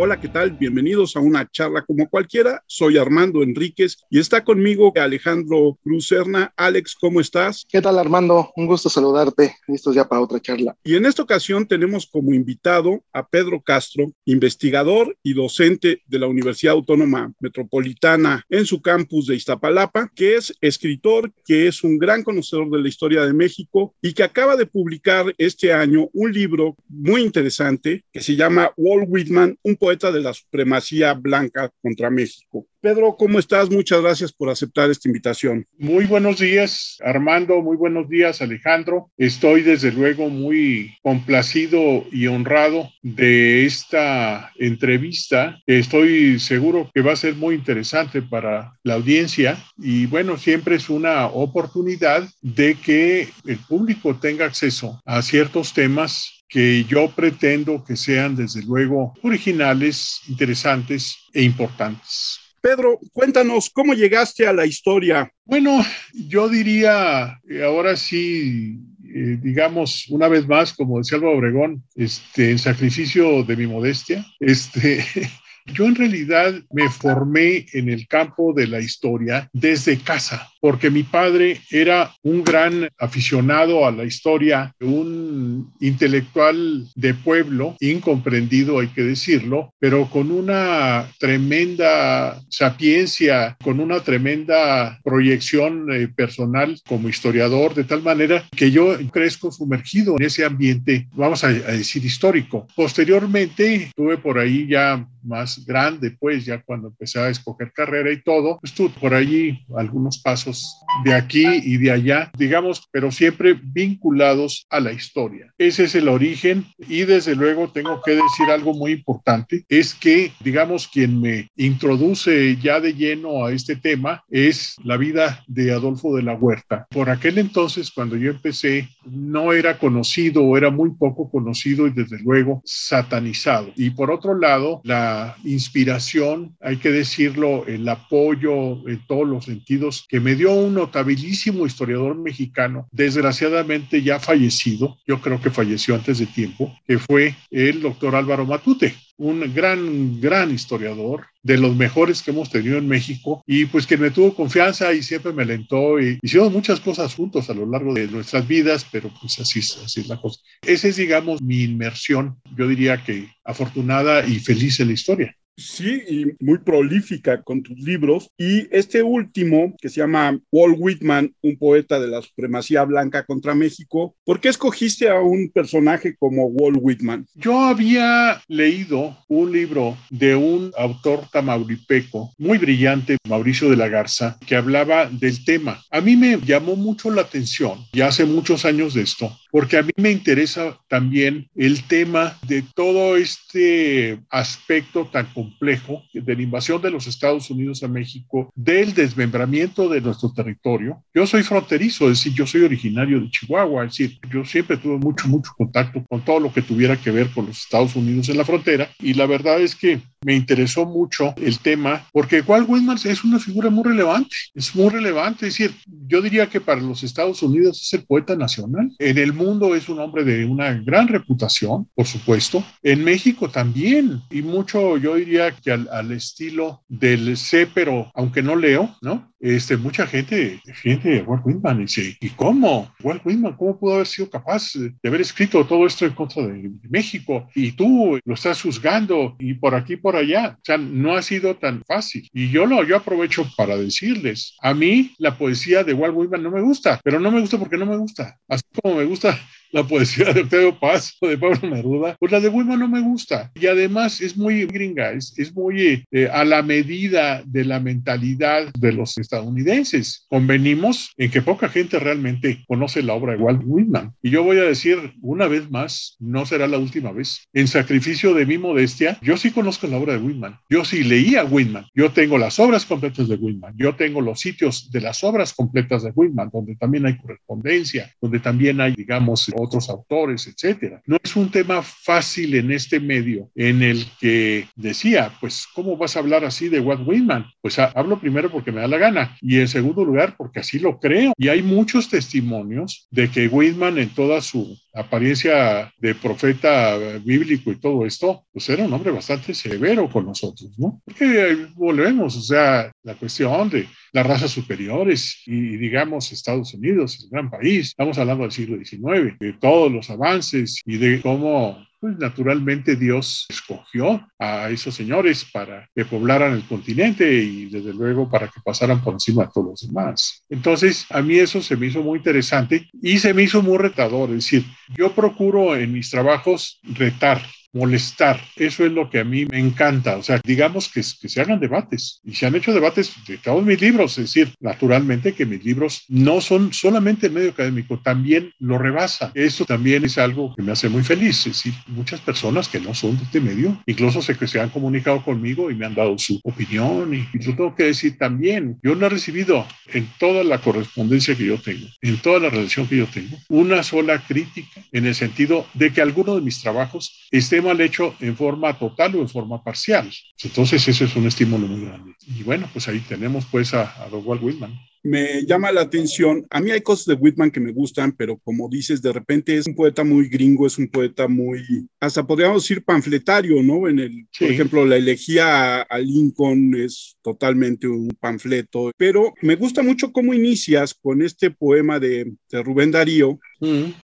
Hola, ¿qué tal? Bienvenidos a una charla como cualquiera. Soy Armando Enríquez y está conmigo Alejandro Cruzerna. Alex, ¿cómo estás? ¿Qué tal, Armando? Un gusto saludarte. Listos ya para otra charla. Y en esta ocasión tenemos como invitado a Pedro Castro, investigador y docente de la Universidad Autónoma Metropolitana en su campus de Iztapalapa, que es escritor, que es un gran conocedor de la historia de México y que acaba de publicar este año un libro muy interesante que se llama Walt Whitman, un poeta de la supremacía blanca contra México. Pedro, ¿cómo estás? Muchas gracias por aceptar esta invitación. Muy buenos días, Armando. Muy buenos días, Alejandro. Estoy desde luego muy complacido y honrado de esta entrevista. Estoy seguro que va a ser muy interesante para la audiencia y bueno, siempre es una oportunidad de que el público tenga acceso a ciertos temas que yo pretendo que sean desde luego originales, interesantes e importantes. Pedro, cuéntanos cómo llegaste a la historia. Bueno, yo diría, eh, ahora sí, eh, digamos, una vez más, como decía Alba Obregón, este, en sacrificio de mi modestia, este, Yo en realidad me formé en el campo de la historia desde casa, porque mi padre era un gran aficionado a la historia, un intelectual de pueblo, incomprendido hay que decirlo, pero con una tremenda sapiencia, con una tremenda proyección eh, personal como historiador, de tal manera que yo crezco sumergido en ese ambiente, vamos a, a decir, histórico. Posteriormente tuve por ahí ya más grande, pues ya cuando empecé a escoger carrera y todo, estuve por allí algunos pasos de aquí y de allá, digamos, pero siempre vinculados a la historia. Ese es el origen y desde luego tengo que decir algo muy importante, es que, digamos, quien me introduce ya de lleno a este tema es la vida de Adolfo de la Huerta. Por aquel entonces, cuando yo empecé, no era conocido o era muy poco conocido y desde luego satanizado. Y por otro lado, la inspiración, hay que decirlo, el apoyo en todos los sentidos que me dio un notabilísimo historiador mexicano, desgraciadamente ya fallecido, yo creo que falleció antes de tiempo, que fue el doctor Álvaro Matute un gran, gran historiador, de los mejores que hemos tenido en México, y pues que me tuvo confianza y siempre me alentó. Y hicimos muchas cosas juntos a lo largo de nuestras vidas, pero pues así, así es la cosa. Esa es, digamos, mi inmersión, yo diría que afortunada y feliz en la historia. Sí, y muy prolífica con tus libros. Y este último, que se llama Walt Whitman, un poeta de la supremacía blanca contra México, ¿por qué escogiste a un personaje como Walt Whitman? Yo había leído un libro de un autor tamauripeco muy brillante, Mauricio de la Garza, que hablaba del tema. A mí me llamó mucho la atención, ya hace muchos años de esto, porque a mí me interesa también el tema de todo este aspecto tan complejo de la invasión de los Estados Unidos a México, del desmembramiento de nuestro territorio. Yo soy fronterizo, es decir, yo soy originario de Chihuahua, es decir, yo siempre tuve mucho, mucho contacto con todo lo que tuviera que ver con los Estados Unidos en la frontera y la verdad es que me interesó mucho el tema porque Walt Whitman es una figura muy relevante, es muy relevante, decir, yo diría que para los Estados Unidos es el poeta nacional. En el mundo es un hombre de una gran reputación, por supuesto. En México también, y mucho yo diría que al, al estilo del C, pero aunque no leo, ¿no? Este, mucha gente defiende a Walt Whitman y dice, ¿y cómo? Walt Whitman, ¿cómo pudo haber sido capaz de haber escrito todo esto en contra de México? Y tú lo estás juzgando y por aquí, por allá. O sea, no ha sido tan fácil. Y yo lo yo aprovecho para decirles, a mí la poesía de Walt Whitman no me gusta, pero no me gusta porque no me gusta. Así como me gusta la poesía de Octavio Paz o de Pablo Neruda, pues la de Whitman no me gusta. Y además es muy gringa, es, es muy eh, a la medida de la mentalidad de los estadounidenses. Convenimos en que poca gente realmente conoce la obra de Walt Whitman. Y yo voy a decir una vez más, no será la última vez, en sacrificio de mi modestia, yo sí conozco la obra de Whitman. Yo sí leía Whitman. Yo tengo las obras completas de Whitman. Yo tengo los sitios de las obras completas de Whitman, donde también hay correspondencia, donde también hay, digamos, otros autores, etcétera. No es un tema fácil en este medio en el que decía, pues, ¿cómo vas a hablar así de Walt Whitman? Pues hablo primero porque me da la gana y en segundo lugar porque así lo creo. Y hay muchos testimonios de que Whitman en toda su apariencia de profeta bíblico y todo esto, pues era un hombre bastante severo con nosotros, ¿no? Porque volvemos, o sea, la cuestión de las razas superiores y, digamos, Estados Unidos, el gran país, estamos hablando del siglo XIX, de todos los avances y de cómo pues naturalmente Dios escogió a esos señores para que poblaran el continente y desde luego para que pasaran por encima de todos los demás. Entonces, a mí eso se me hizo muy interesante y se me hizo muy retador. Es decir, yo procuro en mis trabajos retar molestar. Eso es lo que a mí me encanta. O sea, digamos que, que, se hagan debates. Y se han hecho debates de todos mis libros. Es decir, naturalmente que mis libros no son solamente medio académico, también lo rebasa. Eso también es algo que me hace muy feliz. Es decir, muchas personas que no son de este medio, incluso que se han comunicado conmigo y me han dado su opinión. Y, y yo tengo que decir también, yo no he recibido en toda la correspondencia que yo tengo, en toda la relación que yo tengo, una sola crítica en el sentido de que alguno de mis trabajos esté mal hecho en forma total o en forma parcial. Entonces, eso es un estímulo muy grande. Y bueno, pues ahí tenemos pues a, a Walt Whitman me llama la atención. A mí hay cosas de Whitman que me gustan, pero como dices, de repente es un poeta muy gringo, es un poeta muy, hasta podríamos decir panfletario, ¿no? En el, por ejemplo, la elegía a Lincoln es totalmente un panfleto, pero me gusta mucho cómo inicias con este poema de, de Rubén Darío,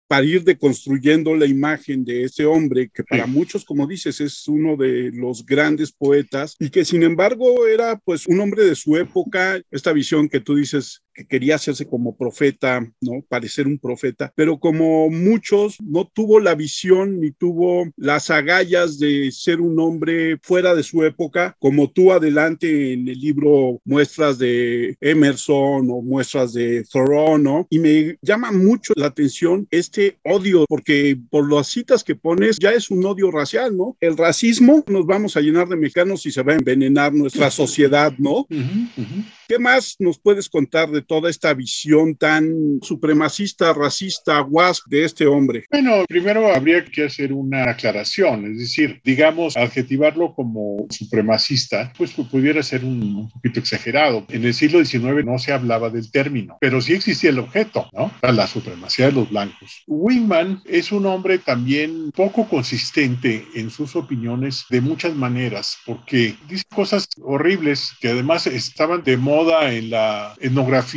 para ir deconstruyendo la imagen de ese hombre que para muchos, como dices, es uno de los grandes poetas y que sin embargo era pues un hombre de su época, esta visión que tú dices is que quería hacerse como profeta, ¿no? Parecer un profeta, pero como muchos no tuvo la visión ni tuvo las agallas de ser un hombre fuera de su época, como tú adelante en el libro muestras de Emerson o muestras de Thoreau, ¿no? Y me llama mucho la atención este odio, porque por las citas que pones ya es un odio racial, ¿no? El racismo nos vamos a llenar de mexicanos y se va a envenenar nuestra sociedad, ¿no? ¿Qué más nos puedes contar de toda esta visión tan supremacista, racista, guas de este hombre? Bueno, primero habría que hacer una aclaración, es decir, digamos, adjetivarlo como supremacista, pues pudiera ser un, un poquito exagerado. En el siglo XIX no se hablaba del término, pero sí existía el objeto, ¿no? La supremacía de los blancos. Wingman es un hombre también poco consistente en sus opiniones de muchas maneras, porque dice cosas horribles que además estaban de moda en la etnografía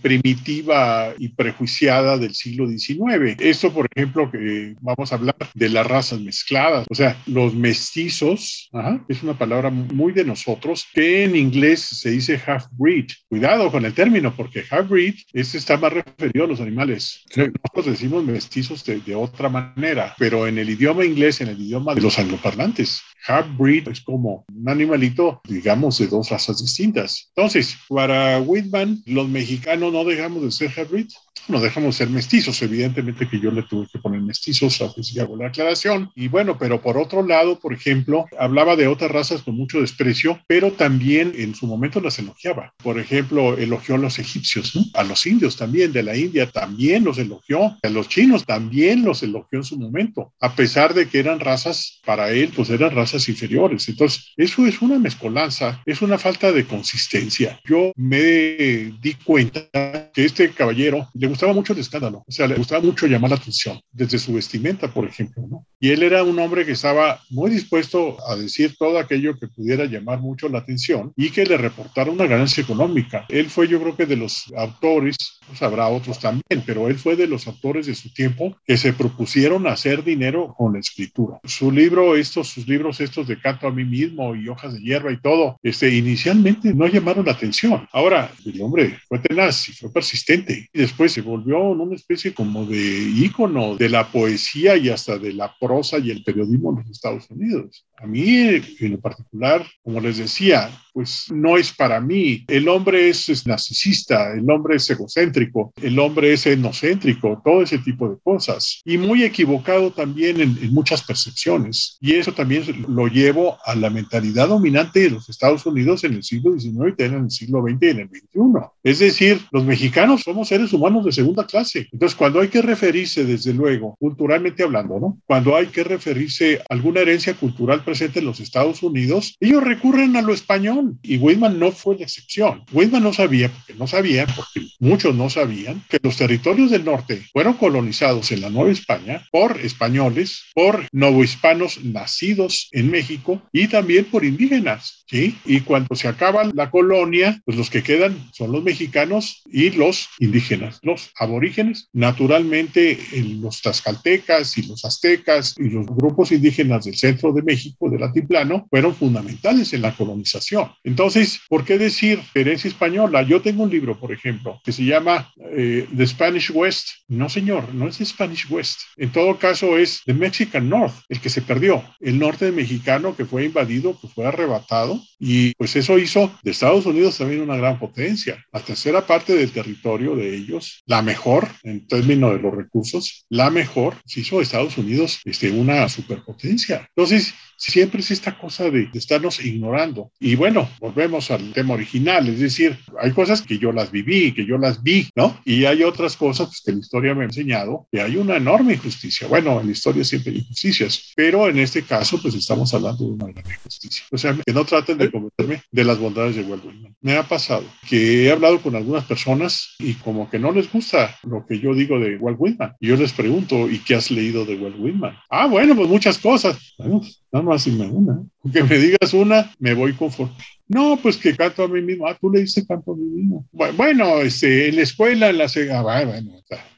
primitiva y prejuiciada del siglo XIX. Esto, por ejemplo, que vamos a hablar de las razas mezcladas, o sea, los mestizos, es una palabra muy de nosotros, que en inglés se dice half-breed. Cuidado con el término, porque half-breed este está más referido a los animales. Nosotros decimos mestizos de, de otra manera, pero en el idioma inglés, en el idioma de los angloparlantes, half-breed es como un animalito, digamos, de dos razas distintas. Entonces, para Whitman, los mexicanos no dejamos de ser half-breed, no dejamos de ser mestizos. Evidentemente que yo le tuve que poner mestizos, a si hago la aclaración. Y bueno, pero por otro lado, por ejemplo, hablaba de otras razas con mucho desprecio, pero también en su momento las elogiaba. Por ejemplo, elogió a los egipcios, a los indios también, de la India también los elogió, a los chinos también los elogió en su momento, a pesar de que eran razas, para él, pues eran razas inferiores. Entonces, eso es una mezcolanza, es una falta de consistencia. Yo me di cuenta que este caballero le gustaba mucho el escándalo, o sea, le gustaba mucho llamar la atención, desde su vestimenta, por ejemplo, ¿no? Y él era un hombre que estaba muy dispuesto a decir todo aquello que pudiera llamar mucho la atención y que le reportara una ganancia económica. Él fue, yo creo que de los autores, pues habrá otros también, pero él fue de los autores de su tiempo que se propusieron hacer dinero con la escritura. Su libro, estos, sus libros, estos de canto a mí mismo y hojas de hierba y todo, este, inicialmente no llamaron la atención. Ahora, el hombre fue tenaz y fue persistente y después se volvió una especie como de ícono de la poesía y hasta de la prosa y el periodismo en los Estados Unidos. A mí en lo particular, como les decía, pues no es para mí. El hombre es, narcisista, el hombre es egocéntrico, el hombre es etnocéntrico, todo ese tipo de cosas. Y muy equivocado también en, en muchas percepciones. Y eso también lo llevo a la mentalidad dominante de los Estados Unidos en el siglo XIX y en el siglo XX y en el XXI. Es decir, los mexicanos somos seres humanos de segunda clase. Entonces, cuando hay que referirse, desde luego, culturalmente hablando, ¿no? Cuando hay que referirse a alguna herencia cultural presente en los Estados Unidos, ellos recurren a lo español y Whitman no fue la excepción. Whitman no sabía, porque no sabía, porque muchos no sabían, que los territorios del norte fueron colonizados en la Nueva España por españoles, por novohispanos nacidos en México y también por indígenas. ¿sí? Y cuando se acaba la colonia, pues los que quedan son los mexicanos y los indígenas, los aborígenes. Naturalmente, los tlaxcaltecas y los aztecas y los grupos indígenas del centro de México, del altiplano, fueron fundamentales en la colonización. Entonces, ¿por qué decir herencia española? Yo tengo un libro, por ejemplo, que se llama eh, The Spanish West. No, señor, no es The Spanish West. En todo caso, es The Mexican North, el que se perdió. El norte mexicano que fue invadido, que fue arrebatado. Y pues eso hizo de Estados Unidos también una gran potencia. La tercera parte del territorio de ellos, la mejor en términos de los recursos, la mejor, se hizo Estados Unidos este, una superpotencia. Entonces, siempre es esta cosa de, estarnos ignorando. Y bueno, volvemos al tema original, es decir, hay cosas que yo las viví, que yo las vi, ¿no? Y hay otras cosas pues, que la historia me ha enseñado que hay una enorme injusticia. Bueno, en la historia siempre hay injusticias, pero en este caso, pues estamos hablando de una gran injusticia. O sea, que no traten de convencerme de las bondades de Whitman. Me ha pasado que he hablado con algunas personas y como que no les gusta lo que yo digo de Walt Whitman. Y yo les pregunto, ¿y qué has leído de Walt Whitman? Ah, bueno, pues muchas cosas. Bueno, no más una. Que me digas una, me voy conforme. No, pues que canto a mí mismo. Ah, tú le dices canto a mí mismo. Bueno, este, en la escuela, en la... Ah, bueno,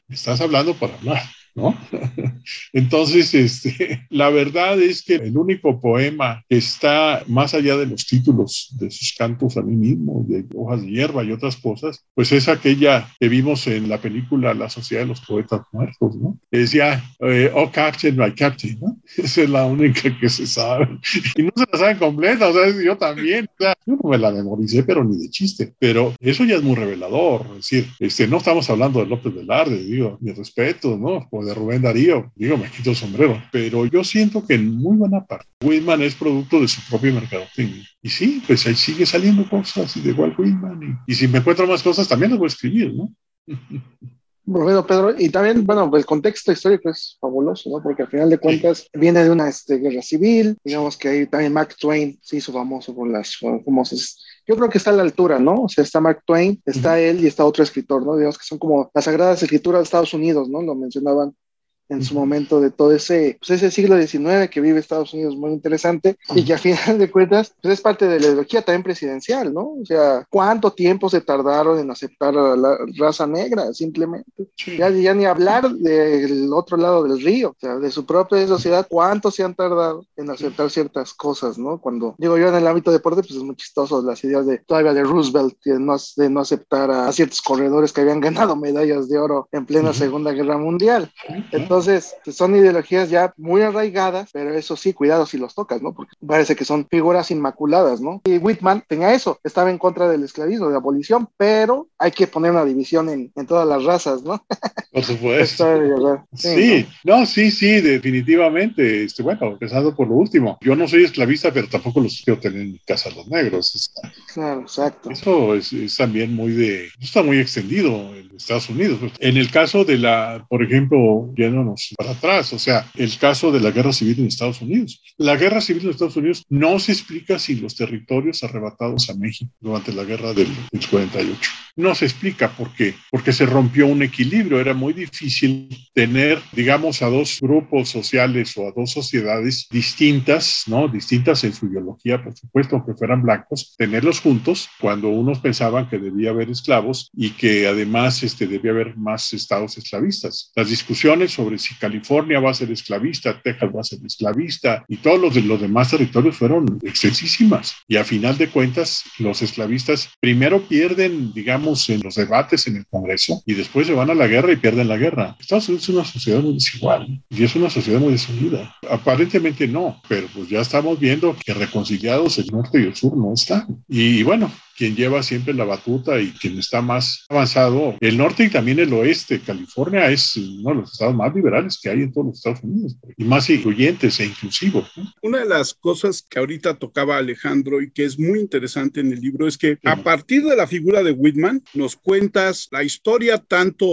estás hablando para hablar. ¿No? Entonces, este, la verdad es que el único poema que está más allá de los títulos de sus cantos a mí mismo, de hojas de hierba y otras cosas, pues es aquella que vimos en la película La Sociedad de los Poetas Muertos, ¿no? Que decía, eh, oh Captain, my Captain, ¿no? Esa es la única que se sabe. Y no se la saben completa, o sea, yo también, o sea, yo no me la memoricé, pero ni de chiste, pero eso ya es muy revelador, es decir, este, no estamos hablando de López Velarde, digo, mi respeto, ¿no? De Rubén Darío, digo, me quito el sombrero, pero yo siento que en muy buena parte Whitman es producto de su propio mercado. Y sí, pues ahí sigue saliendo cosas y de igual Whitman. Y, si me encuentro más cosas, también las voy a escribir, ¿no? Bueno, Pedro, y también, bueno, el contexto histórico es fabuloso, ¿no? Porque al final de cuentas viene de una este, guerra civil, digamos que ahí también Mark Twain se hizo famoso por las famosas yo creo que está a la altura, ¿no? O sea, está Mark Twain, está él y está otro escritor, ¿no? Digamos que son como las sagradas escrituras de Estados Unidos, ¿no? Lo mencionaban en su momento de todo ese, pues ese siglo XIX que vive Estados Unidos muy interesante y que a final de cuentas pues es parte de la ideología también presidencial, ¿no? O sea, ¿cuánto tiempo se tardaron en aceptar a la raza negra simplemente? Ya, ya ni hablar del otro lado del río, o sea, de su propia sociedad, ¿cuánto se han tardado en aceptar ciertas cosas, ¿no? Cuando digo yo en el ámbito de deporte, pues es muy chistoso las ideas de todavía de Roosevelt de no, de no aceptar a, ciertos corredores que habían ganado medallas de oro en plena Segunda Guerra Mundial. Entonces, entonces, son ideologías ya muy arraigadas, pero eso sí, cuidado si los tocas, ¿no? Porque parece que son figuras inmaculadas, ¿no? Y Whitman tenía eso, estaba en contra del esclavismo, de la abolición, pero hay que poner una división en, en todas las razas, ¿no? Por supuesto. sí, ¿no? sí, sí, definitivamente. Este, bueno, empezando por lo último. Yo no soy esclavista, pero tampoco los quiero tener en mi casa los negros. Claro, exacto. Eso es, es también muy de, está muy extendido en Estados Unidos. En el caso de la, por ejemplo, ya no para atrás, o sea, el caso de la guerra civil en Estados Unidos. La guerra civil en Estados Unidos no se explica sin los territorios arrebatados a México durante la guerra del, 48. No se explica por qué, porque se rompió un equilibrio, era muy difícil tener, digamos, a dos grupos sociales o a dos sociedades distintas, ¿no? Distintas en su ideología, por supuesto, aunque fueran blancos, tenerlos juntos cuando unos pensaban que debía haber esclavos y que además este, debía haber más estados esclavistas. Las discusiones sobre si California va a ser esclavista, Texas va a ser esclavista y todos los, de, los demás territorios fueron extensísimas. Y a final de cuentas, los esclavistas primero pierden, digamos, en los debates en el Congreso y después se van a la guerra y pierden la guerra. Estados Unidos es una sociedad muy desigual y es una sociedad muy desunida. Aparentemente no, pero pues ya estamos viendo que reconciliados el norte y el sur no están. Y bueno, quien lleva siempre la batuta y quien está más avanzado. El norte y también el oeste. California es uno de los estados más liberales que hay en todos los Estados Unidos y más incluyentes e inclusivos. Una de las cosas que ahorita tocaba Alejandro y que es muy interesante en el libro es que a partir de la figura de Whitman nos cuentas la historia tanto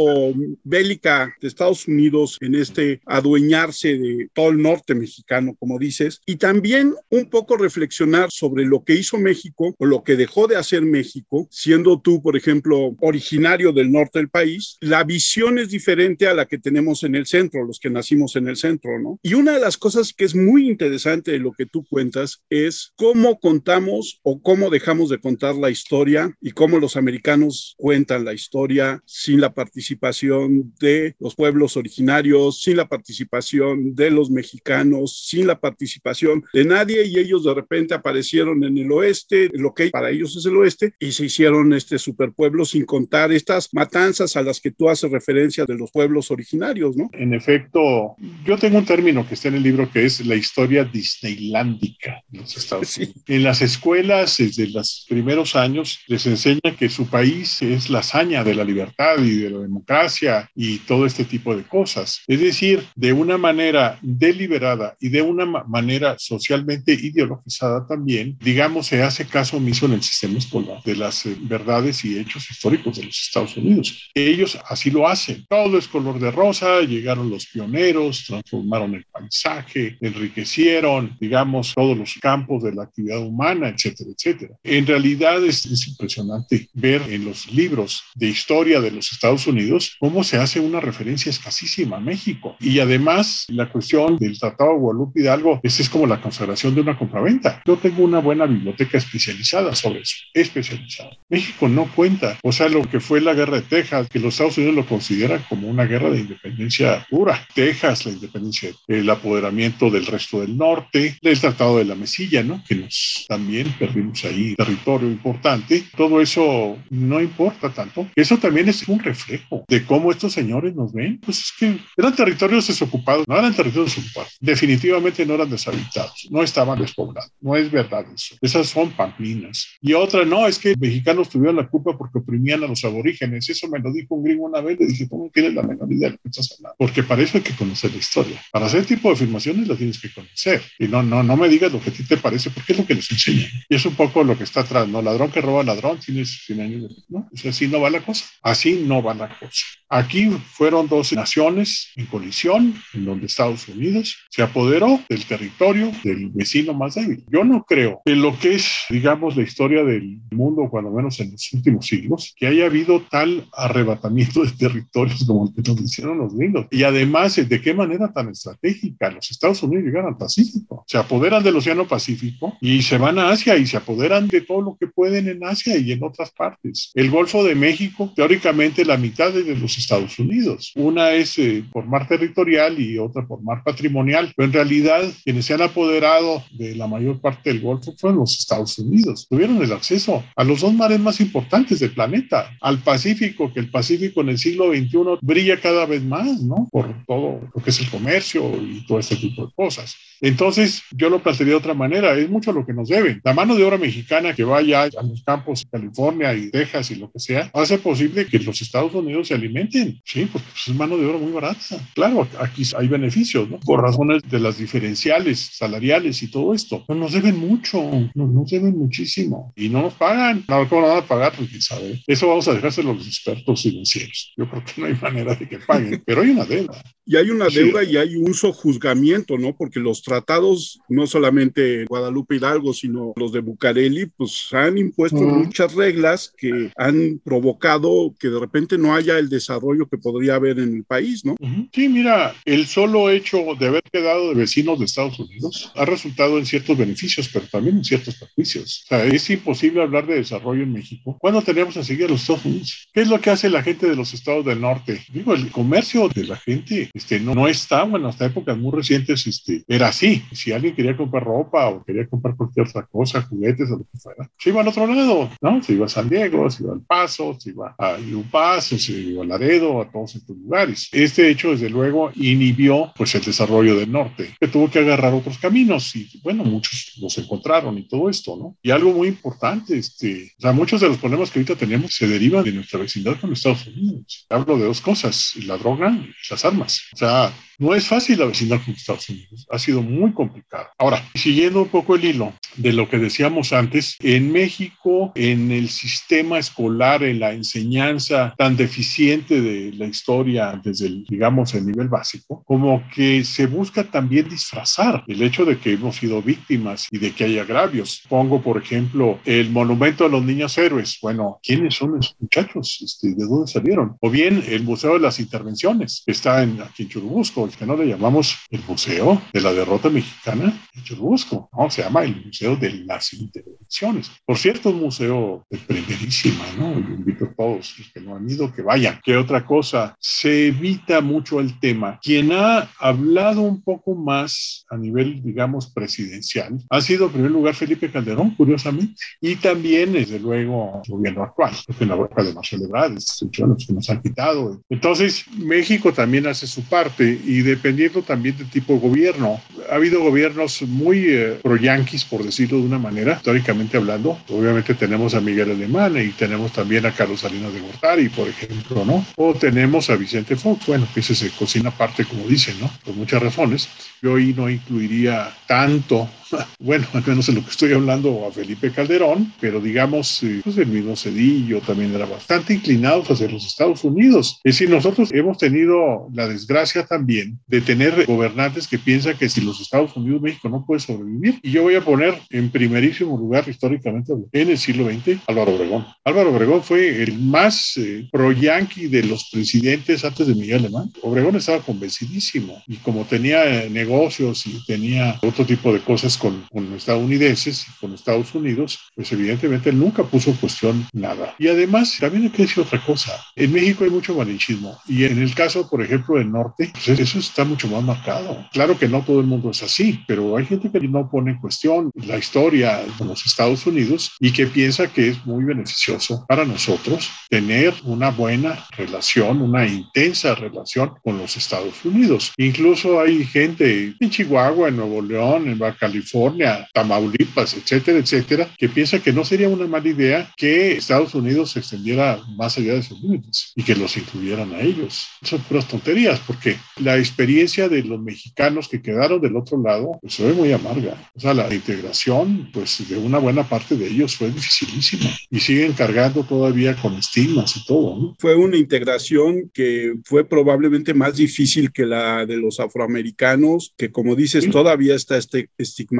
bélica de Estados Unidos en este adueñarse de todo el norte mexicano, como dices, y también un poco reflexionar sobre lo que hizo México o lo que dejó de hacer México, siendo tú, por ejemplo, originario del norte del país, la visión es diferente a la que tenemos en el centro, los que nacimos en el centro, ¿no? Y una de las cosas que es muy interesante de lo que tú cuentas es cómo contamos o cómo dejamos de contar la historia y cómo los americanos cuentan la historia sin la participación de los pueblos originarios, sin la participación de los mexicanos, sin la participación de nadie y ellos de repente aparecieron en el oeste, lo que para ellos es el oeste y se hicieron este superpueblo sin contar estas matanzas a las que tú haces referencia de los pueblos originarios, ¿no? En efecto, yo tengo un término que está en el libro que es la historia disneylándica de los Estados Unidos. En las escuelas, desde los primeros años, les enseñan que su país es la hazaña de la libertad y de la democracia y todo este tipo de cosas. Es decir, de una manera deliberada y de una manera socialmente ideologizada también, digamos, se hace caso omiso en el sistema de las eh, verdades y hechos históricos de los Estados Unidos. Ellos así lo hacen. Todo es color de rosa, llegaron los pioneros, transformaron el paisaje, enriquecieron, digamos, todos los campos de la actividad humana, etcétera, etcétera. En realidad es, es impresionante ver en los libros de historia de los Estados Unidos cómo se hace una referencia escasísima a México. Y además, la cuestión del Tratado de Guadalupe Hidalgo, esa es como la consagración de una compraventa. Yo tengo una buena biblioteca especializada sobre eso especializado. México no cuenta, o sea, lo que fue la guerra de Texas, que los Estados Unidos lo consideran como una guerra de independencia pura. Texas, la independencia, el apoderamiento del resto del norte, el Tratado de la Mesilla, ¿no? Que nos también perdimos ahí territorio importante. Todo eso no importa tanto. Eso también es un reflejo de cómo estos señores nos ven. Pues es que eran territorios desocupados, no eran territorios desocupados. Definitivamente no eran deshabitados, no estaban despoblados. No es verdad eso. Esas son pamplinas. Y otra no, es que mexicanos tuvieron la culpa porque oprimían a los aborígenes. Eso me lo dijo un gringo una vez. Le dije, ¿cómo tienes la menor idea de lo que estás hablando? Porque para eso hay que conocer la historia. Para hacer tipo de afirmaciones la tienes que conocer. Y no, no, no me digas lo que a ti te parece, porque es lo que les enseñan. Y es un poco lo que está atrás, ¿no? Ladrón que roba ladrón, tienes 100 años ¿no? O sea, así no va la cosa. Así no va la cosa. Aquí fueron dos naciones en colisión, en donde Estados Unidos se apoderó del territorio del vecino más débil. Yo no creo que lo que es, digamos, la historia del mundo, cuando menos en los últimos siglos, que haya habido tal arrebatamiento de territorios como el que nos hicieron los gringos. Y además, ¿de qué manera tan estratégica? Los Estados Unidos llegaron al Pacífico, se apoderan del Océano Pacífico y se van a Asia y se apoderan de todo lo que pueden en Asia y en otras partes. El Golfo de México, teóricamente la mitad es de los Estados Unidos. Una es eh, por mar territorial y otra por mar patrimonial, pero en realidad quienes se han apoderado de la mayor parte del Golfo fueron los Estados Unidos. Tuvieron el acceso a los dos mares más importantes del planeta, al Pacífico, que el Pacífico en el siglo XXI brilla cada vez más, ¿no? Por todo lo que es el comercio y todo este tipo de cosas. Entonces, yo lo plantearía de otra manera, es mucho lo que nos deben. La mano de obra mexicana que vaya a los campos de California y Texas y lo que sea, hace posible que los Estados Unidos se alimenten, sí, porque pues, es mano de obra muy barata. Claro, aquí hay beneficios, ¿no? Por razones de las diferenciales salariales y todo esto. Nos deben mucho, nos, deben muchísimo y no nos pagan. No, ¿cómo van a pagar? Pues sabe. Eso vamos a dejárselo a los expertos financieros. Yo creo que no hay manera de que paguen, pero hay una deuda. Y hay una deuda y hay un sojuzgamiento, ¿no? Porque los tratados, no solamente Guadalupe Hidalgo, sino los de Bucareli, pues han impuesto muchas reglas que han provocado que de repente no haya el desarrollo que podría haber en el país, ¿no? Sí, mira, el solo hecho de haber quedado de vecinos de Estados Unidos ha resultado en ciertos beneficios, pero también en ciertos perjuicios. O sea, es imposible hablar de desarrollo en México cuando tenemos a seguir a los Estados Unidos. ¿Qué es lo que hace la gente de los estados del norte? Digo, el comercio de la gente este, no, no está, bueno, hasta épocas muy recientes este, era así. Si alguien quería comprar ropa o quería comprar cualquier otra cosa, juguetes o lo que fuera, se iba al otro lado, ¿no? Se iba a San Diego, se iba al Paso, se iba a Paso, se iba a Laredo, a todos estos lugares. Este hecho, desde luego, inhibió pues el desarrollo del norte, que tuvo que agarrar otros caminos y bueno, muchos los encontraron y todo esto, ¿no? Y algo muy importante, este, o sea, muchos de los problemas que ahorita tenemos se derivan de nuestra vecindad con Estados Unidos. Hablo de dos cosas, la droga y las armas. O sea, no es fácil la vecindad con Estados Unidos, ha sido muy complicado. Ahora, siguiendo un poco el hilo de lo que decíamos antes, en México, en el sistema escolar, en la enseñanza tan deficiente de la historia desde el, digamos, el nivel básico, como que se busca también disfrazar el hecho de que hemos sido víctimas y de que hay agravios. Pongo, por ejemplo, el monumento a los niños héroes. Bueno, ¿quiénes son esos muchachos? Este, ¿De dónde salieron? O bien el Museo de las Intervenciones, que está en, aquí en Churubusco, que no le llamamos el Museo de la Derrota Mexicana de Churubusco, ¿no? Se llama el Museo de las Intervenciones. Por cierto, un museo de primerísima, ¿no? Yo invito a todos los que no han ido que vayan. ¿Qué otra cosa? Se evita mucho el tema. Quien ha hablado un poco más a nivel, digamos, presidencial ha sido en primer lugar Felipe Calderón, curiosamente, y también, desde luego, el gobierno actual, en la boca de Marcelo Ebrard, los que nos han quitado. Entonces, México también hace su parte y y dependiendo también del tipo de gobierno. Ha habido gobiernos muy eh, pro-yanquis, por decirlo de una manera, históricamente hablando. Obviamente tenemos a Miguel Alemán y tenemos también a Carlos Salinas de Gortari, por ejemplo, ¿no? O tenemos a Vicente Fox, bueno, que ese se cocina aparte, como dicen, ¿no? Por muchas razones. Yo ahí no incluiría tanto bueno, al menos en lo que estoy hablando, a Felipe Calderón, pero digamos, eh, pues el mismo Cedillo también era bastante inclinado hacia los Estados Unidos. Es decir, nosotros hemos tenido la desgracia también de tener gobernantes que piensan que si los Estados Unidos, México no puede sobrevivir. Y yo voy a poner en primerísimo lugar históricamente en el siglo XX Álvaro Obregón. Álvaro Obregón fue el más eh, pro-yanqui de los presidentes antes de Miguel Alemán. Obregón estaba convencidísimo y como tenía eh, negocios y tenía otro tipo de cosas con, con estadounidenses y con Estados Unidos, pues evidentemente nunca puso en cuestión nada. Y además, también hay que decir otra cosa. En México hay mucho malinchismo y en el caso, por ejemplo, del norte, pues eso está mucho más marcado. Claro que no todo el mundo es así, pero hay gente que no pone en cuestión la historia de los Estados Unidos y que piensa que es muy beneficioso para nosotros tener una buena relación, una intensa relación con los Estados Unidos. Incluso hay gente en Chihuahua, en Nuevo León, en Baja California, California, Tamaulipas, etcétera, etcétera, que piensa que no sería una mala idea que Estados Unidos se extendiera más allá de sus límites y que los incluyeran a ellos. Son puras tonterías, porque la experiencia de los mexicanos que quedaron del otro lado pues, fue muy amarga. O sea, la integración, pues de una buena parte de ellos fue dificilísima y siguen cargando todavía con estigmas y todo. ¿no? Fue una integración que fue probablemente más difícil que la de los afroamericanos, que como dices, todavía está este estigma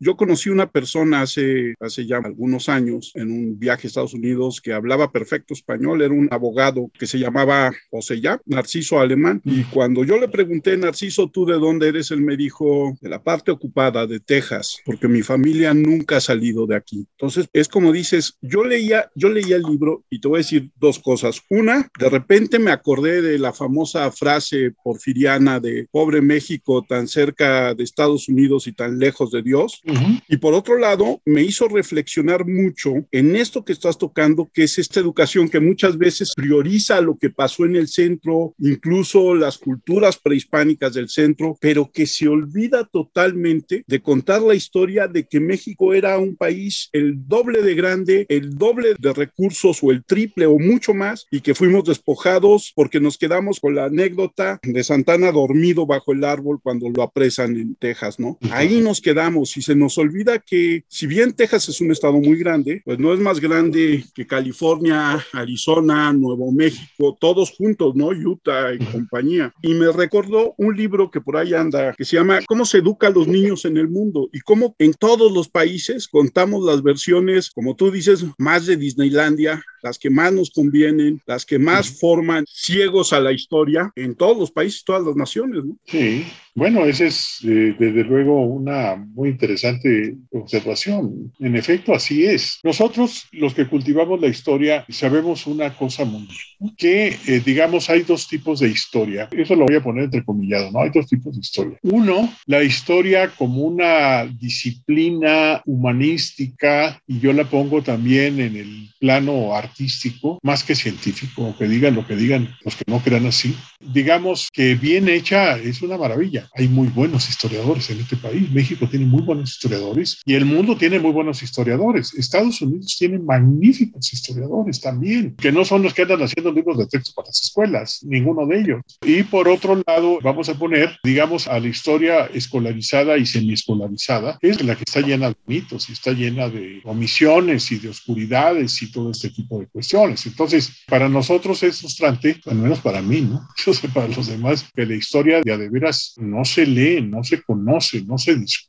yo conocí una persona hace, hace ya algunos años en un viaje a Estados Unidos que hablaba perfecto español, era un abogado que se llamaba José Ya, Narciso Alemán, y cuando yo le pregunté, Narciso, ¿tú de dónde eres? Él me dijo, de la parte ocupada de Texas, porque mi familia nunca ha salido de aquí. Entonces, es como dices, yo leía, yo leía el libro y te voy a decir dos cosas. Una, de repente me acordé de la famosa frase porfiriana de pobre México tan cerca de Estados Unidos y tan lejos de Dios. Y por otro lado, me hizo reflexionar mucho en esto que estás tocando, que es esta educación que muchas veces prioriza lo que pasó en el centro, incluso las culturas prehispánicas del centro, pero que se olvida totalmente de contar la historia de que México era un país el doble de grande, el doble de recursos o el triple o mucho más, y que fuimos despojados porque nos quedamos con la anécdota de Santana dormido bajo el árbol cuando lo apresan en Texas, ¿no? Ahí nos quedamos y se nos olvida que si bien Texas es un estado muy grande, pues no es más grande que California, Arizona, Nuevo México, todos juntos, ¿no? Utah y compañía. Y me recordó un libro que por ahí anda, que se llama ¿Cómo se educa a los niños en el mundo? Y cómo en todos los países contamos las versiones, como tú dices, más de Disneylandia, las que más nos convienen, las que más forman ciegos a la historia en todos los países, todas las naciones. ¿no? Sí, bueno, esa es eh, desde luego una muy interesante observación. En efecto, así es. Nosotros, los que cultivamos la historia, sabemos una cosa muy que eh, digamos hay dos tipos de historia. Eso lo voy a poner entrecomillado, ¿no? Hay dos tipos de historia. Uno, la historia como una disciplina humanística, y yo la pongo también en el plano artístico, más que científico, que digan lo que digan los que no crean así. Digamos que bien hecha es una maravilla. Hay muy buenos historiadores en este país. México tiene muy buenos historiadores y el mundo tiene muy buenos historiadores. Estados Unidos tiene magníficos historiadores también, que no son los que andan haciendo libros de texto para las escuelas, ninguno de ellos. Y por otro lado, vamos a poner, digamos, a la historia escolarizada y semiescolarizada, que es la que está llena de mitos y está llena de omisiones y de oscuridades y todo este tipo de cuestiones. Entonces, para nosotros es frustrante, al menos para mí, ¿no? Yo sé para los demás, que la historia de de veras no se lee, no se conoce, no se discute.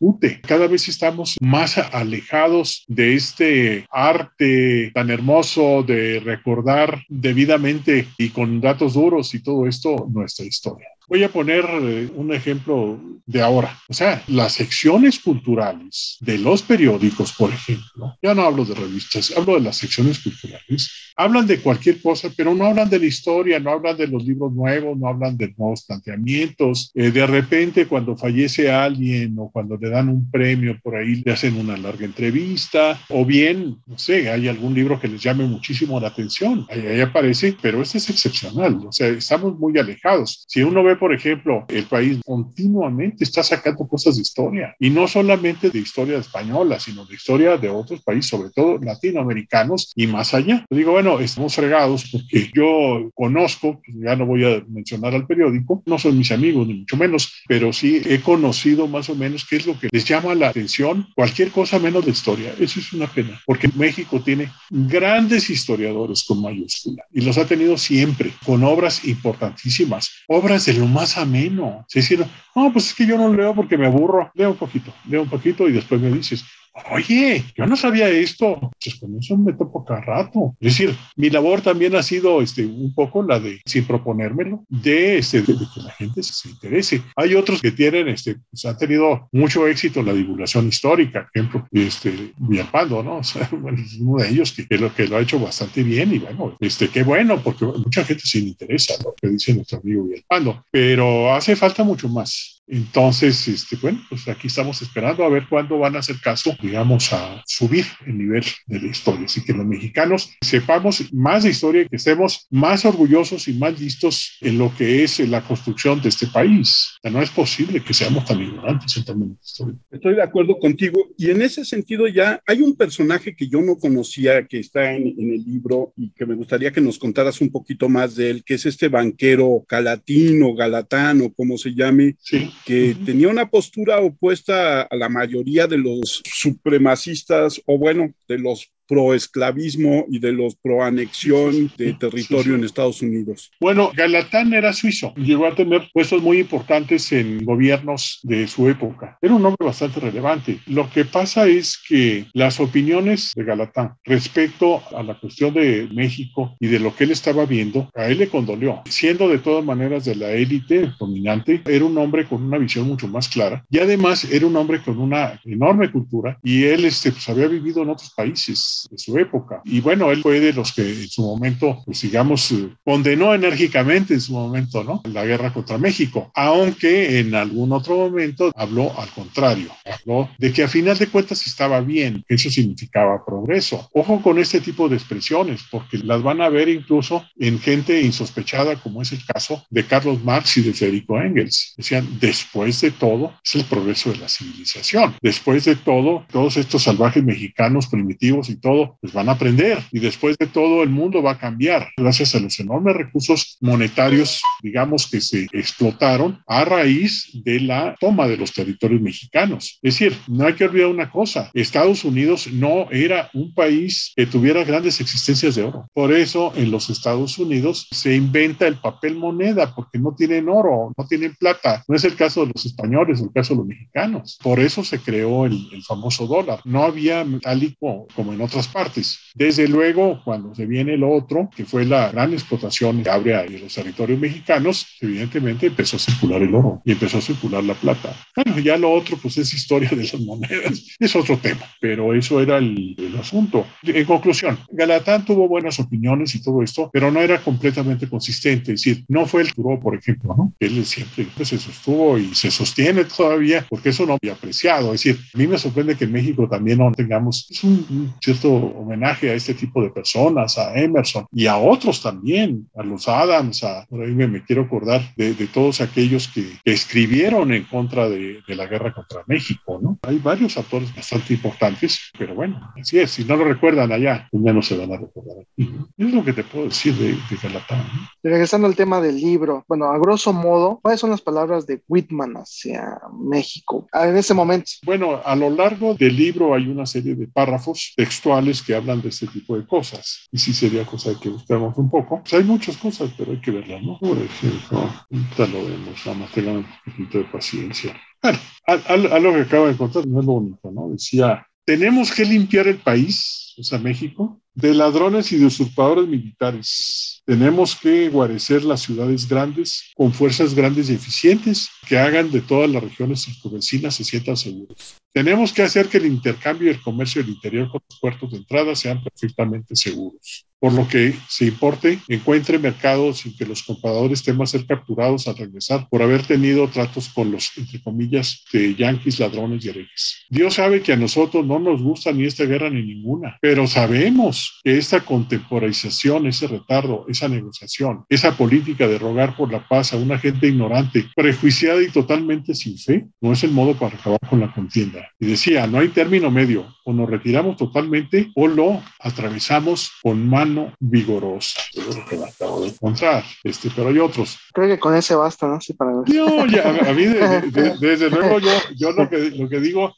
Cada vez estamos más alejados de este arte tan hermoso de recordar debidamente y con datos duros y todo esto nuestra historia. Voy a poner eh, un ejemplo de ahora. O sea, las secciones culturales de los periódicos, por ejemplo, ya no hablo de revistas, hablo de las secciones culturales, hablan de cualquier cosa, pero no hablan de la historia, no hablan de los libros nuevos, no hablan de nuevos planteamientos. Eh, de repente, cuando fallece alguien o cuando le dan un premio por ahí, le hacen una larga entrevista, o bien, no sé, hay algún libro que les llame muchísimo la atención. Ahí, ahí aparece, pero este es excepcional. O sea, estamos muy alejados. Si uno ve por ejemplo, el país continuamente está sacando cosas de historia y no solamente de historia española, sino de historia de otros países, sobre todo latinoamericanos y más allá. digo, bueno, estamos fregados porque yo conozco, pues, ya no voy a mencionar al periódico, no son mis amigos ni mucho menos, pero sí he conocido más o menos qué es lo que les llama la atención, cualquier cosa menos de historia. Eso es una pena, porque México tiene grandes historiadores con mayúscula y los ha tenido siempre, con obras importantísimas, obras de lo más ameno. Es decir, no, pues es que yo no leo porque me aburro. Leo un poquito, leo un poquito y después me dices, oye, yo no sabía esto, pues con eso me topo cada rato. Es decir, mi labor también ha sido este, un poco la de, sin proponérmelo, de, este, de, que la gente se, interese. Hay otros que tienen, este, pues han tenido mucho éxito en la divulgación histórica, por ejemplo, este, Villalpando, ¿no? O sea, bueno, es uno de ellos que, que, lo, que lo ha hecho bastante bien y bueno, este, qué bueno, porque mucha gente se interesa lo que dice nuestro amigo Villalpando, pero hace falta mucho más. Entonces, este, bueno, pues aquí estamos esperando a ver cuándo van a hacer caso, digamos, a subir el nivel de la historia. Así que los mexicanos sepamos más de historia, que estemos más orgullosos y más listos en lo que es la construcción de este país. O sea, no es posible que seamos tan ignorantes en términos de historia. Estoy de acuerdo contigo. Y en ese sentido ya hay un personaje que yo no conocía, que está en, en el libro y que me gustaría que nos contaras un poquito más de él, que es este banquero calatino, galatano, como se llame. Sí que tenía una postura opuesta a la mayoría de los supremacistas o bueno, de los pro-esclavismo y de los pro-anexión de territorio en Estados Unidos. Bueno, Galatán era suizo, llegó a tener puestos muy importantes en gobiernos de su época. Era un hombre bastante relevante. Lo que pasa es que las opiniones de Galatán respecto a la cuestión de México y de lo que él estaba viendo, a él le condolió. Siendo de todas maneras de la élite dominante, era un hombre con una visión mucho más clara y además era un hombre con una enorme cultura y él este, pues, había vivido en otros países de su época. Y bueno, él fue de los que en su momento, pues digamos, condenó enérgicamente en su momento, ¿no? La guerra contra México, aunque en algún otro momento habló al contrario, habló de que a final de cuentas estaba bien, que eso significaba progreso. Ojo con este tipo de expresiones, porque las van a ver incluso en gente insospechada, como es el caso de Carlos Marx y de Federico Engels. Decían, después de todo, es el progreso de la civilización. Después de todo, todos estos salvajes mexicanos primitivos y todo, pues van a aprender y después de todo el mundo va a cambiar gracias a los enormes recursos monetarios, digamos, que se explotaron a raíz de la toma de los territorios mexicanos. Es decir, no hay que olvidar una cosa, Estados Unidos no era un país que tuviera grandes existencias de oro. Por eso en los Estados Unidos se inventa el papel moneda porque no tienen oro, no tienen plata. No es el caso de los españoles, es el caso de los mexicanos. Por eso se creó el, famoso dólar. No había metálico como en otras partes. Desde luego, cuando se viene el otro, que fue la gran explotación que abre a los territorios mexicanos, evidentemente empezó a circular el oro y empezó a circular la plata. Bueno, ya lo otro, pues es historia de las monedas, es otro tema, pero eso era el, el asunto. En conclusión, Galatán tuvo buenas opiniones y todo esto, pero no era completamente consistente. Es decir, no fue el Turó, por ejemplo, ¿no? Él siempre se sostuvo y se sostiene todavía porque eso no había apreciado. Es decir, a mí me sorprende que en México también no tengamos un, cierto homenaje a este tipo de personas, a Emerson y a otros también, a los Adams, a, por ahí me, quiero acordar de, todos aquellos que, escribieron en contra de, la guerra contra México, ¿no? Hay varios autores bastante importantes, pero bueno, así es, si no lo recuerdan allá, pues ya no se van a recordar aquí. Es lo que te puedo decir de, de Galatán. Regresando al tema del libro, bueno, a grosso modo, ¿cuáles son las palabras de Whitman hacia México en ese momento? Bueno, a lo largo del libro hay una serie de párrafos textuales que hablan de este tipo de cosas. Y sí sería cosa que buscamos un poco. Hay muchas cosas, pero hay que verlas, ¿no? Por ejemplo, ahorita lo vemos, nada más tengan un poquito de paciencia. Bueno, algo que acabo de contar no es lo único, ¿no? Decía, tenemos que limpiar el país, o sea, México, de ladrones y de usurpadores militares. Tenemos que guarecer las ciudades grandes con fuerzas grandes y eficientes que hagan de todas las regiones circunvecinas se sientan seguros. Tenemos que hacer que el intercambio y el comercio del interior con los puertos de entrada sean perfectamente seguros por lo que se importe, encuentre mercados sin que los compradores teman ser capturados al regresar por haber tenido tratos con los, entre comillas, de yanquis, ladrones y herejes. Dios sabe que a nosotros no nos gusta ni esta guerra ni ninguna, pero sabemos que esta contemporalización, ese retardo, esa negociación, esa política de rogar por la paz a una gente ignorante, prejuiciada y totalmente sin fe, no es el modo para acabar con la contienda. Y decía, no hay término medio, o nos retiramos totalmente o lo atravesamos con mano vigorosa. Es lo que me acabo de encontrar. Este, pero hay otros. Creo que con ese basta, ¿no? Sí, para no, ya, a mí, desde luego, yo, yo lo, que, lo que digo,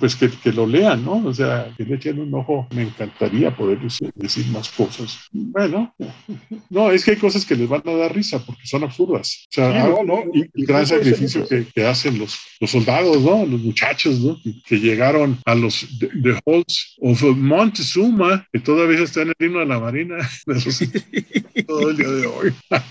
pues que, que, lo lean, ¿no? O sea, que le echen un ojo. Me encantaría poder decir, más cosas. Bueno, no, es que hay cosas que les van a dar risa porque son absurdas. O sea, no, no, el gran sacrificio que, que, hacen los, los soldados, ¿no? Los muchachos, ¿no? Que, llegaron a los The Halls of Montezuma, que todavía están en el himno de la todo el día de hoy.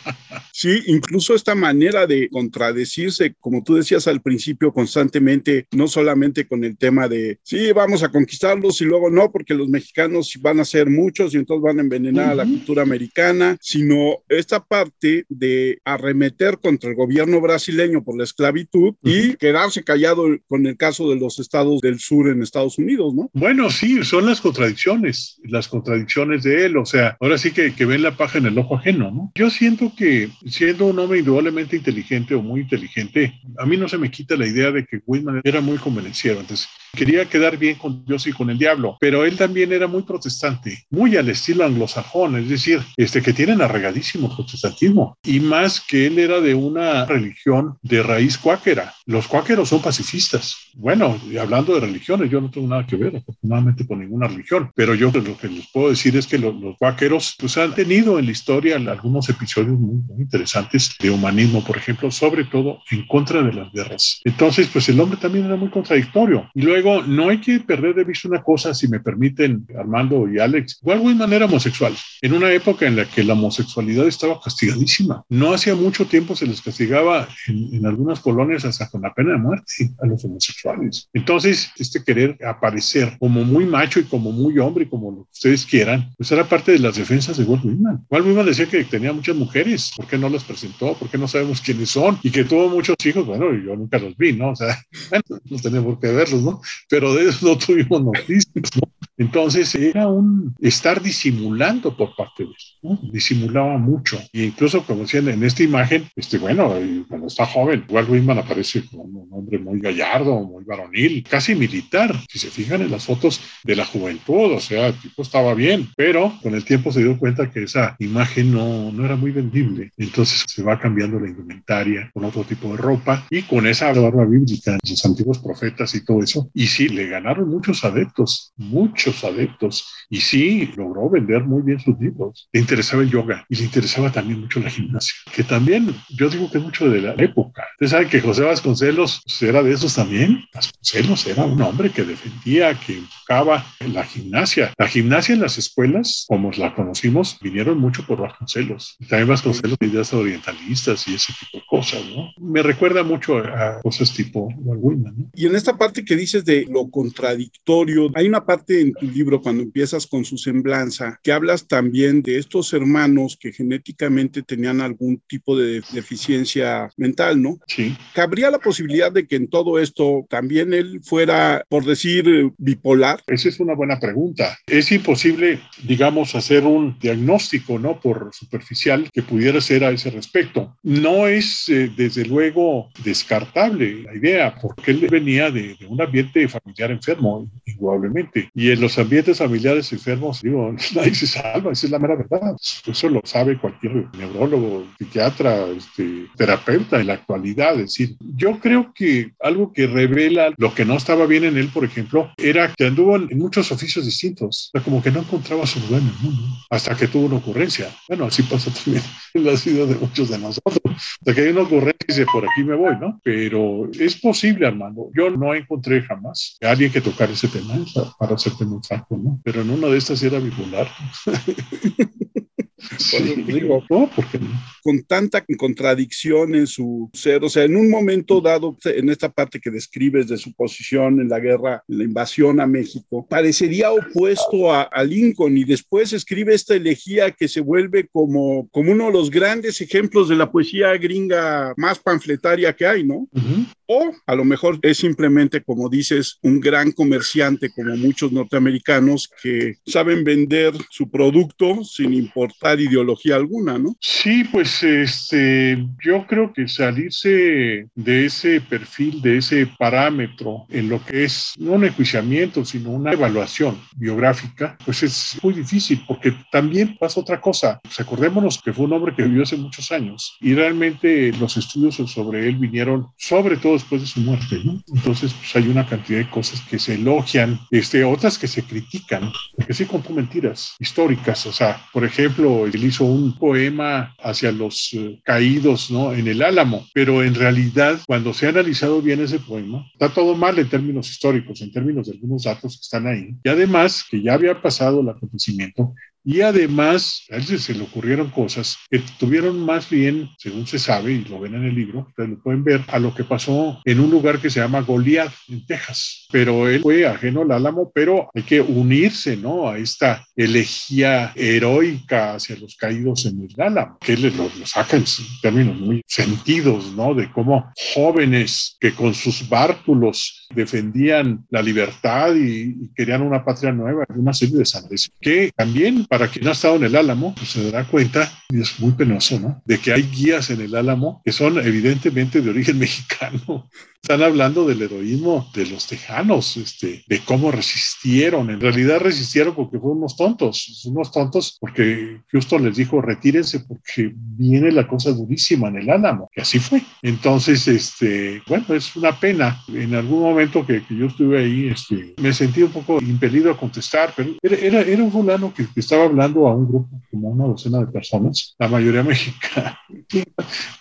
Sí, incluso esta manera de contradecirse, como tú decías al principio, constantemente, no solamente con el tema de, sí, vamos a conquistarlos y luego no, porque los mexicanos van a ser muchos y entonces van a envenenar a la cultura americana, sino esta parte de arremeter contra el gobierno brasileño por la esclavitud y quedarse callado con el caso de los estados del sur en Estados Unidos, ¿no? Bueno, sí, son las contradicciones, las contradicciones de él, o sea, ahora sí que, ven la paja en el ojo ajeno, ¿no? Yo siento que siendo un hombre indudablemente inteligente o muy inteligente, a mí no se me quita la idea de que Whitman era muy convenciero. Entonces, quería quedar bien con Dios y con el diablo, pero él también era muy protestante, muy al estilo anglosajón, es decir, este, que tienen arregadísimo protestantismo, y más que él era de una religión de raíz cuáquera. Los cuáqueros son pacifistas. Bueno, hablando de religiones, yo no tengo nada que ver, afortunadamente, con ninguna religión, pero yo lo que les puedo decir es que los, cuáqueros pues, han tenido en la historia algunos episodios muy, muy interesantes de humanismo, por ejemplo, sobre todo en contra de las guerras. Entonces, pues el hombre también era muy contradictorio. Y luego no hay que perder de vista una cosa, si me permiten, Armando y Alex. Igual de manera homosexual, en una época en la que la homosexualidad estaba castigadísima. No hacía mucho tiempo se les castigaba en, algunas colonias hasta con la pena de muerte a los homosexuales. Entonces, este querer aparecer como muy macho y como muy hombre, como lo que ustedes quieran, pues era parte de las defensas de Walt Whitman. Walt Whitman decía que tenía muchas mujeres. ¿Por qué no las presentó? ¿Por qué no sabemos quiénes son? Y que tuvo muchos hijos. Bueno, yo nunca los vi, ¿no? O sea, no tenemos que verlos, ¿no? Pero de eso no tuvimos noticias. ¿no? Entonces era un estar disimulando por parte de él, ¿no? disimulaba mucho. E incluso, como decían en esta imagen, este, bueno, cuando está joven, igual Whitman aparece como un hombre muy gallardo, muy varonil, casi militar. Si se fijan en las fotos de la juventud, o sea, el tipo estaba bien, pero con el tiempo se dio cuenta que esa imagen no, no era muy vendible. Entonces se va cambiando la indumentaria con otro tipo de ropa y con esa barba bíblica, los antiguos profetas y todo eso. Y sí, le ganaron muchos adeptos, muchos adeptos. Y sí, logró vender muy bien sus libros. Le interesaba el yoga y le interesaba también mucho la gimnasia, que también yo digo que mucho de la época. Ustedes saben que José Vasconcelos era de esos también. Vasconcelos era un hombre que defendía, que buscaba la gimnasia. La gimnasia en las escuelas, como la conocimos, vinieron mucho por Vasconcelos. También Vasconcelos ideas orientalistas y ese tipo de cosas, ¿no? Me recuerda mucho a cosas tipo alguna, ¿no? Y en esta parte que dices de lo contradictorio, hay una parte en tu libro cuando empiezas con su semblanza que hablas también de estos hermanos que genéticamente tenían algún tipo de deficiencia mental, ¿no? Sí. ¿Cabría la posibilidad de que en todo esto también él fuera, por decir, bipolar? Esa es una buena pregunta. Es imposible, digamos, hacer un diagnóstico, ¿no? Por superficial que pudiera ser a ese respecto. No es, eh, desde luego, descartable la idea, porque él venía de, de, un ambiente familiar enfermo, indudablemente. Y en los ambientes familiares enfermos, digo, nadie se salva, esa es la mera verdad. Eso lo sabe cualquier neurólogo, psiquiatra, este, terapeuta en la actualidad. Es decir, yo creo que algo que revela lo que no estaba bien en él, por ejemplo, era que anduvo en muchos oficios distintos. O sea, como que no encontraba su lugar en el mundo hasta que tuvo una ocurrencia. Bueno, así pasa también en la ciudad de muchos de nosotros. Hasta que hay una ocurrencia y dice, por aquí me voy, ¿no? Pero es posible, Armando. Yo no encontré jamás a alguien que tocar ese tema, para hacerte muy franco, ¿no? Pero en una de estas era bipolar. Sí. Digo, no, porque con tanta contradicción en su ser, o sea, en un momento dado, en esta parte que describes de su posición en la guerra, en la invasión a México, parecería opuesto a, a Lincoln y después escribe esta elegía que se vuelve como, como uno de los grandes ejemplos de la poesía gringa más panfletaria que hay, ¿no? Uh -huh. O a lo mejor es simplemente, como dices, un gran comerciante como muchos norteamericanos que saben vender su producto sin importar ideología alguna, ¿no? Sí, pues este, yo creo que salirse de ese perfil, de ese parámetro en lo que es no un enjuiciamiento, sino una evaluación biográfica, pues es muy difícil porque también pasa otra cosa. Pues acordémonos que fue un hombre que vivió hace muchos años y realmente los estudios sobre él vinieron sobre todo después de su muerte, ¿no? Entonces, pues hay una cantidad de cosas que se elogian, este, otras que se critican, porque sí contó mentiras históricas, o sea, por ejemplo, él hizo un poema hacia los uh, caídos, ¿no? En el Álamo, pero en realidad, cuando se ha analizado bien ese poema, está todo mal en términos históricos, en términos de algunos datos que están ahí, y además que ya había pasado el acontecimiento, y además, a él se le ocurrieron cosas que tuvieron más bien, según se sabe, y lo ven en el libro, ustedes lo pueden ver, a lo que pasó en un lugar que se llama Goliath, en Texas. Pero él fue ajeno al álamo, pero hay que unirse, ¿no? A esta elegía heroica hacia los caídos en el álamo, que él lo, lo saca en términos muy sentidos, ¿no? De cómo jóvenes que con sus bártulos defendían la libertad y, y querían una patria nueva, una serie de sandes, que también para quien ha estado en el Álamo, pues se dará cuenta, y es muy penoso, ¿no? De que hay guías en el Álamo que son evidentemente de origen mexicano. Están hablando del heroísmo de los tejanos, este, de cómo resistieron. En realidad resistieron porque fueron unos tontos, unos tontos porque Houston les dijo retírense porque viene la cosa durísima en el Álamo. Y así fue. Entonces, este, bueno, es una pena. En algún momento que, que yo estuve ahí, este, me sentí un poco impelido a contestar, pero era, era, un fulano que, estaba hablando a un grupo como una docena de personas, la mayoría mexicana.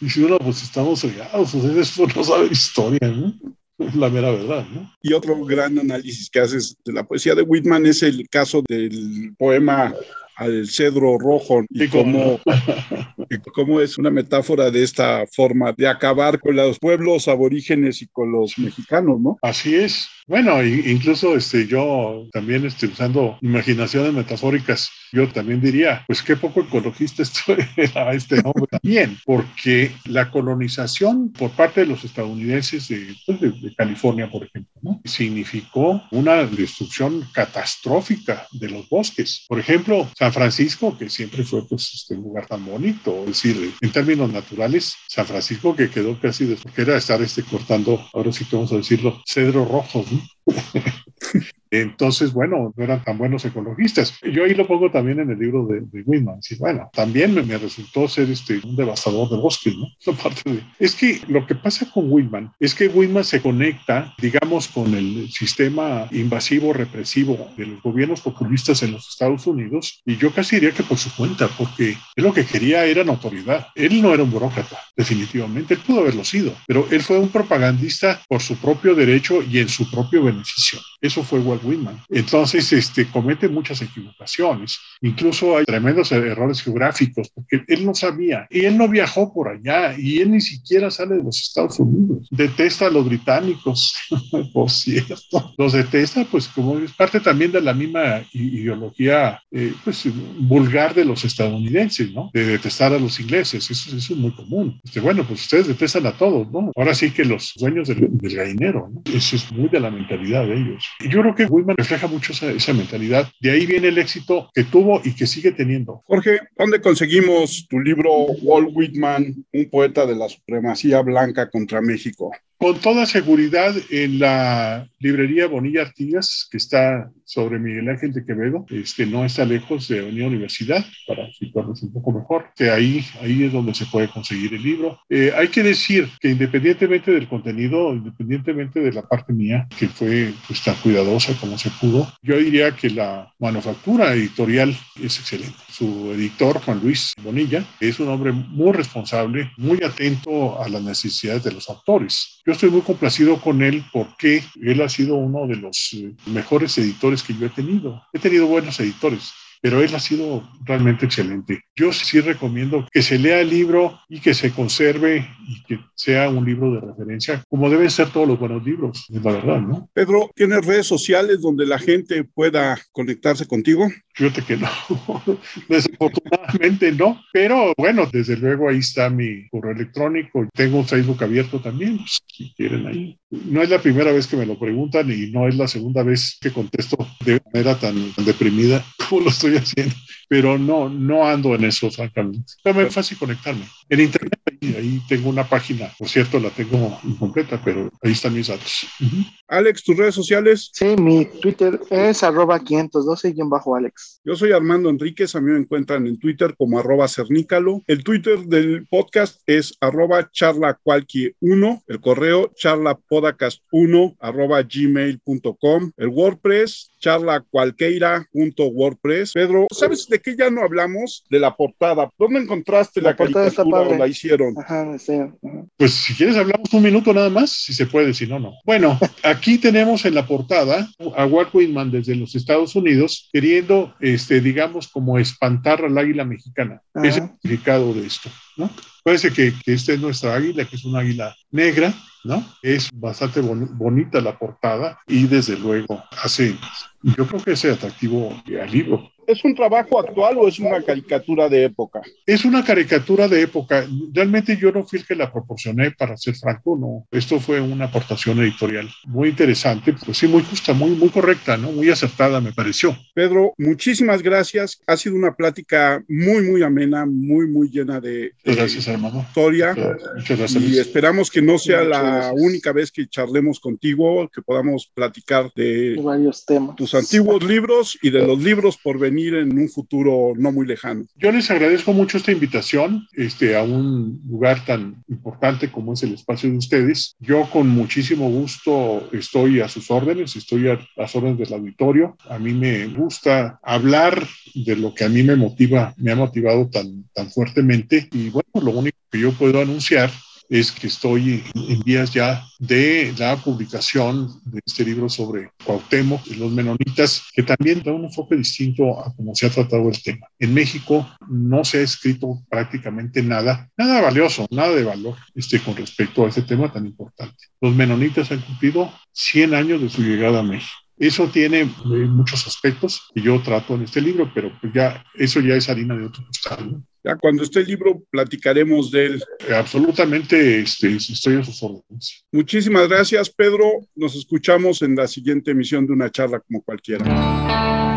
Y si uno, pues estamos regados, ustedes no saben historia, ¿no? la mera verdad, ¿no? Y otro gran análisis que haces de la poesía de Whitman es el caso del poema al cedro rojo y cómo, y cómo es una metáfora de esta forma de acabar con los pueblos aborígenes y con los mexicanos, ¿no? Así es. Bueno, incluso este, yo también estoy usando imaginaciones metafóricas. Yo también diría, pues qué poco ecologista era este hombre también, porque la colonización por parte de los estadounidenses de, pues de, de California, por ejemplo, ¿no? significó una destrucción catastrófica de los bosques. Por ejemplo, San Francisco, que siempre fue pues, este, un lugar tan bonito, es decir, en términos naturales, San Francisco que quedó casi de que era estar este, cortando, ahora sí que vamos a decirlo, cedros rojos. ¿no? Entonces, bueno, no eran tan buenos ecologistas. Yo ahí lo pongo también en el libro de, de Whitman. Bueno, también me, resultó ser este, un devastador de bosques, ¿no? De... Es que lo que pasa con Whitman es que Whitman se conecta, digamos, con el sistema invasivo represivo de los gobiernos populistas en los Estados Unidos y yo casi diría que por su cuenta, porque él lo que quería era notoriedad. Él no era un burócrata, definitivamente. Él pudo haberlo sido, pero él fue un propagandista por su propio derecho y en su propio beneficio. Eso fue Walt Whitman. Entonces, este, comete muchas equivocaciones. Incluso hay tremendos errores geográficos, porque él no sabía. Y él no viajó por allá, y él ni siquiera sale de los Estados Unidos. Detesta a los británicos, por cierto. Los detesta, pues, como es parte también de la misma ideología, eh, pues, vulgar de los estadounidenses, ¿no? De detestar a los ingleses. Eso, es muy común. Este, bueno, pues ustedes detestan a todos, ¿no? Ahora sí que los dueños del, del gallinero, ¿no? Eso es muy de la mentalidad de ellos. Yo creo que Whitman refleja mucho esa, mentalidad. De ahí viene el éxito que tuvo y que sigue teniendo. Jorge, ¿dónde conseguimos tu libro Walt Whitman, un poeta de la supremacía blanca contra México? Con toda seguridad en la librería Bonilla Artigas, que está sobre Miguel Ángel de Quevedo, este, no está lejos de Unión Universidad, para situarnos un poco mejor, que ahí, ahí es donde se puede conseguir el libro. Eh, hay que decir que independientemente del contenido, independientemente de la parte mía, que fue pues, tan cuidadosa como se pudo, yo diría que la manufactura editorial es excelente. Su editor, Juan Luis Bonilla, es un hombre muy responsable, muy atento a las necesidades de los autores. Yo estoy muy complacido con él porque él ha sido uno de los eh, mejores editores que yo he tenido. He tenido buenos editores, pero él ha sido realmente excelente. Yo sí recomiendo que se lea el libro y que se conserve y que sea un libro de referencia, como deben ser todos los buenos libros, es la verdad, ¿no? Pedro, ¿tienes redes sociales donde la gente pueda conectarse contigo? Fíjate que no, desafortunadamente no, pero bueno, desde luego ahí está mi correo electrónico, tengo un Facebook abierto también, pues, si quieren ahí. No es la primera vez que me lo preguntan y no es la segunda vez que contesto de manera tan, tan deprimida lo estoy haciendo pero no, no ando en eso, francamente. Es muy fácil conectarme. En internet, ahí, tengo una página, por cierto, la tengo incompleta, pero ahí están mis datos. Alex, ¿tus redes sociales? Sí, mi Twitter es arroba 512-Alex. Yo soy Armando Enríquez, a mí me encuentran en Twitter como arroba cernícalo. El Twitter del podcast es arroba charlacualqui1, el correo charlapodcast1 arroba gmail.com, el WordPress charlacualqueira.wordpress. Pedro, ¿sabes de qué ya no hablamos? De la portada. ¿Dónde encontraste la, la caricatura o la hicieron? Ajá, sí, Pues si quieres hablamos un minuto nada más, si se puede, si no, no. Bueno, aquí tenemos en la portada a Walt Whitman desde los Estados Unidos queriendo, este, digamos, como espantar al águila mexicana. Es el significado de esto, ¿no? Parece que, que esta es nuestra águila, que es una águila negra, ¿no? Es bastante bonita la portada y desde luego hace, yo creo que es atractivo al libro. ¿Es un trabajo actual o es una caricatura de época? Es una caricatura de época. Realmente yo no fui el que la proporcioné, para ser franco, no. Esto fue una aportación editorial muy interesante, pues sí, muy justa, muy, muy correcta, ¿no? Muy acertada, me pareció. Pedro, muchísimas gracias. Ha sido una plática muy, muy amena, muy, muy llena de, gracias, hermano. historia. Muchas gracias. Y esperamos que no sea la única vez que charlemos contigo, que podamos platicar de varios temas. tus antiguos libros y de los libros por venir en un futuro no muy lejano. Yo les agradezco mucho esta invitación este, a un lugar tan importante como es el espacio de ustedes. Yo con muchísimo gusto estoy a sus órdenes, estoy a las órdenes del auditorio. A mí me gusta hablar de lo que a mí me motiva, me ha motivado tan, tan fuertemente. Y bueno, lo único que yo puedo anunciar es que estoy en vías ya de la publicación de este libro sobre Cuauhtémoc y los menonitas, que también da un enfoque distinto a cómo se ha tratado el tema. En México no se ha escrito prácticamente nada, nada valioso, nada de valor este, con respecto a este tema tan importante. Los menonitas han cumplido 100 años de su llegada a México. Eso tiene eh, muchos aspectos que yo trato en este libro, pero pues ya eso ya es harina de otro costal. Ya cuando esté el libro platicaremos de él. Absolutamente este, estoy a sus órdenes. Muchísimas gracias, Pedro. Nos escuchamos en la siguiente emisión de una charla como cualquiera.